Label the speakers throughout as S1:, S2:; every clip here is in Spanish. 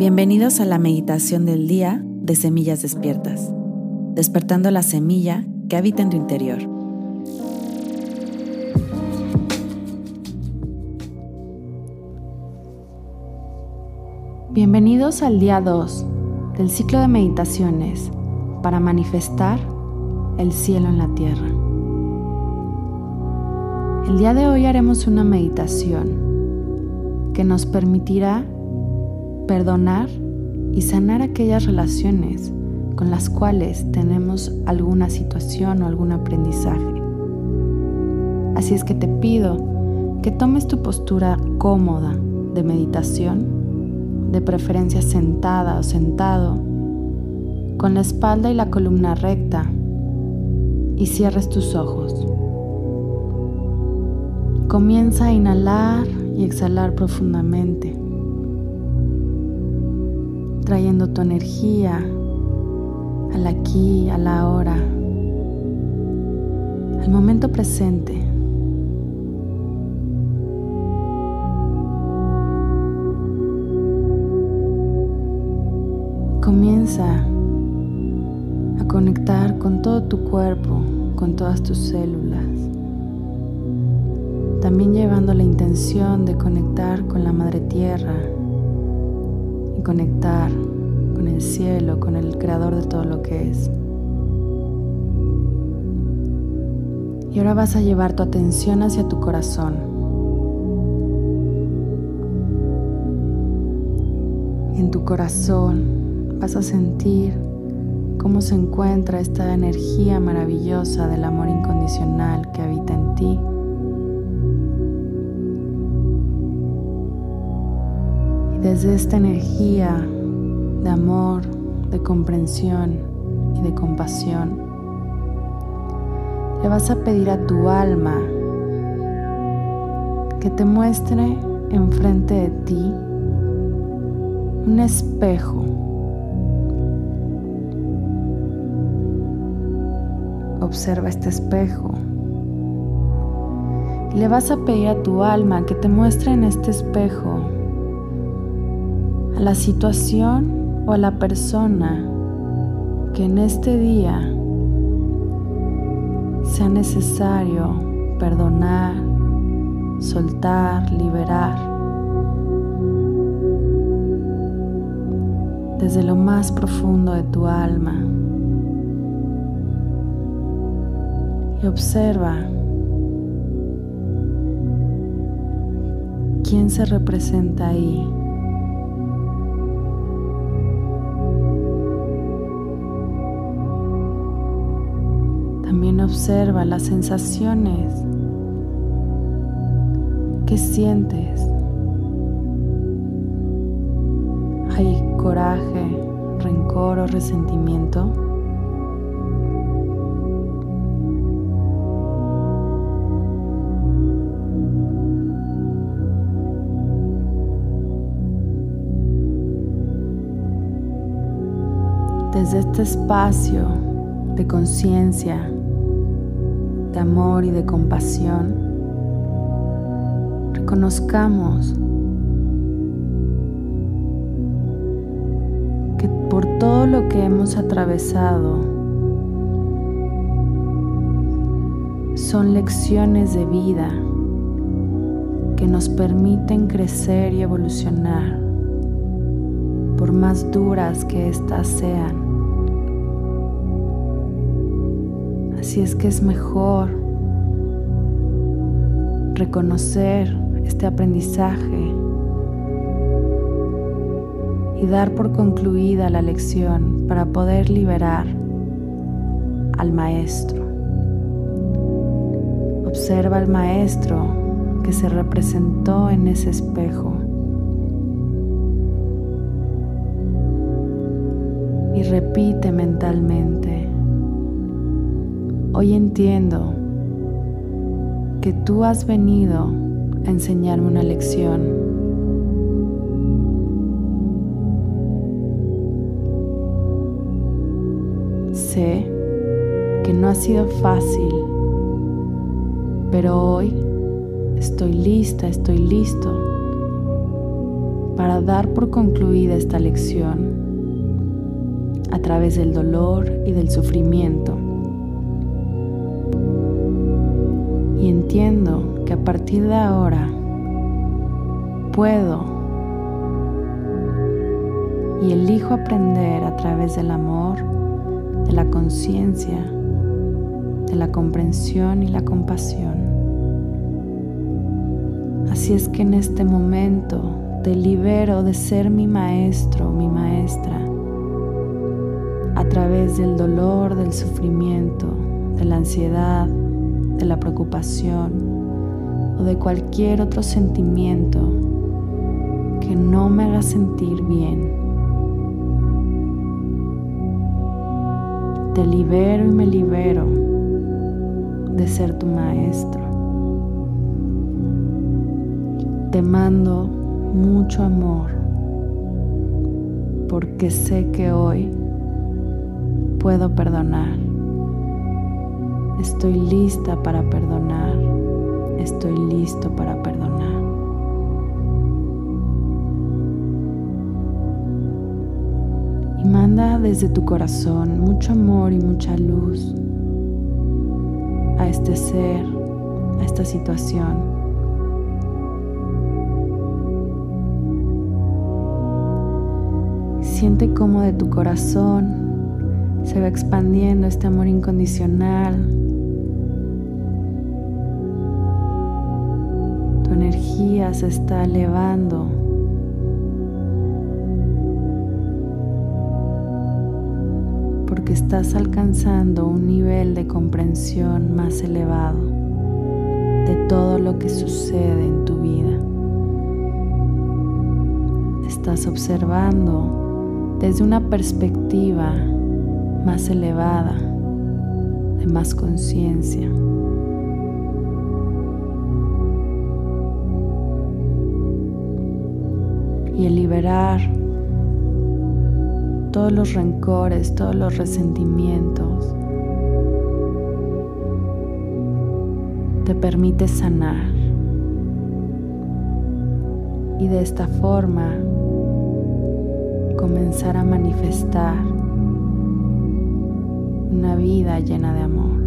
S1: Bienvenidos a la meditación del día de Semillas Despiertas, despertando la semilla que habita en tu interior.
S2: Bienvenidos al día 2 del ciclo de meditaciones para manifestar el cielo en la tierra. El día de hoy haremos una meditación que nos permitirá perdonar y sanar aquellas relaciones con las cuales tenemos alguna situación o algún aprendizaje. Así es que te pido que tomes tu postura cómoda de meditación, de preferencia sentada o sentado, con la espalda y la columna recta y cierres tus ojos. Comienza a inhalar y exhalar profundamente trayendo tu energía al aquí, a la ahora, al momento presente. Comienza a conectar con todo tu cuerpo, con todas tus células. También llevando la intención de conectar con la Madre Tierra conectar con el cielo, con el creador de todo lo que es. Y ahora vas a llevar tu atención hacia tu corazón. En tu corazón vas a sentir cómo se encuentra esta energía maravillosa del amor incondicional que habita en ti. Desde esta energía de amor, de comprensión y de compasión, le vas a pedir a tu alma que te muestre enfrente de ti un espejo. Observa este espejo. Le vas a pedir a tu alma que te muestre en este espejo la situación o la persona que en este día sea necesario perdonar, soltar, liberar. Desde lo más profundo de tu alma. Y observa quién se representa ahí. Observa las sensaciones que sientes. ¿Hay coraje, rencor o resentimiento? Desde este espacio de conciencia de amor y de compasión, reconozcamos que por todo lo que hemos atravesado son lecciones de vida que nos permiten crecer y evolucionar por más duras que éstas sean. Así es que es mejor reconocer este aprendizaje y dar por concluida la lección para poder liberar al maestro. Observa al maestro que se representó en ese espejo y repite mentalmente Hoy entiendo que tú has venido a enseñarme una lección. Sé que no ha sido fácil, pero hoy estoy lista, estoy listo para dar por concluida esta lección a través del dolor y del sufrimiento. Y entiendo que a partir de ahora puedo y elijo aprender a través del amor, de la conciencia, de la comprensión y la compasión. Así es que en este momento te libero de ser mi maestro mi maestra a través del dolor, del sufrimiento, de la ansiedad, de la preocupación o de cualquier otro sentimiento que no me haga sentir bien. Te libero y me libero de ser tu maestro. Te mando mucho amor porque sé que hoy puedo perdonar. Estoy lista para perdonar. Estoy listo para perdonar. Y manda desde tu corazón mucho amor y mucha luz a este ser, a esta situación. Siente cómo de tu corazón se va expandiendo este amor incondicional. Energía se está elevando estás alcanzando un nivel de comprensión más elevado de todo lo que sucede en tu vida. Estás observando desde una perspectiva más elevada, de más conciencia. Y el liberar todos los rencores, todos los resentimientos. Te permite sanar. Y de esta forma comenzar a manifestar una vida llena de amor.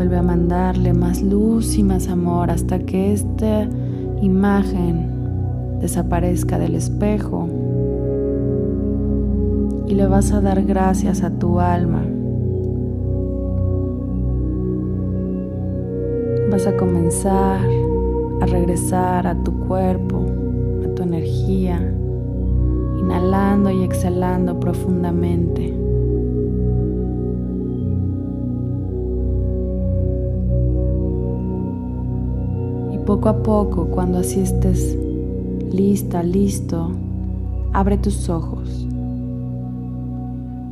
S2: Vuelve a mandarle más luz y más amor hasta que esta imagen desaparezca del espejo y le vas a dar gracias a tu alma. Vas a comenzar a regresar a tu cuerpo, a tu energía, inhalando y exhalando profundamente. Poco a poco, cuando así estés lista, listo, abre tus ojos.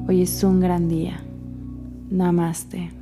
S2: Hoy es un gran día. Namaste.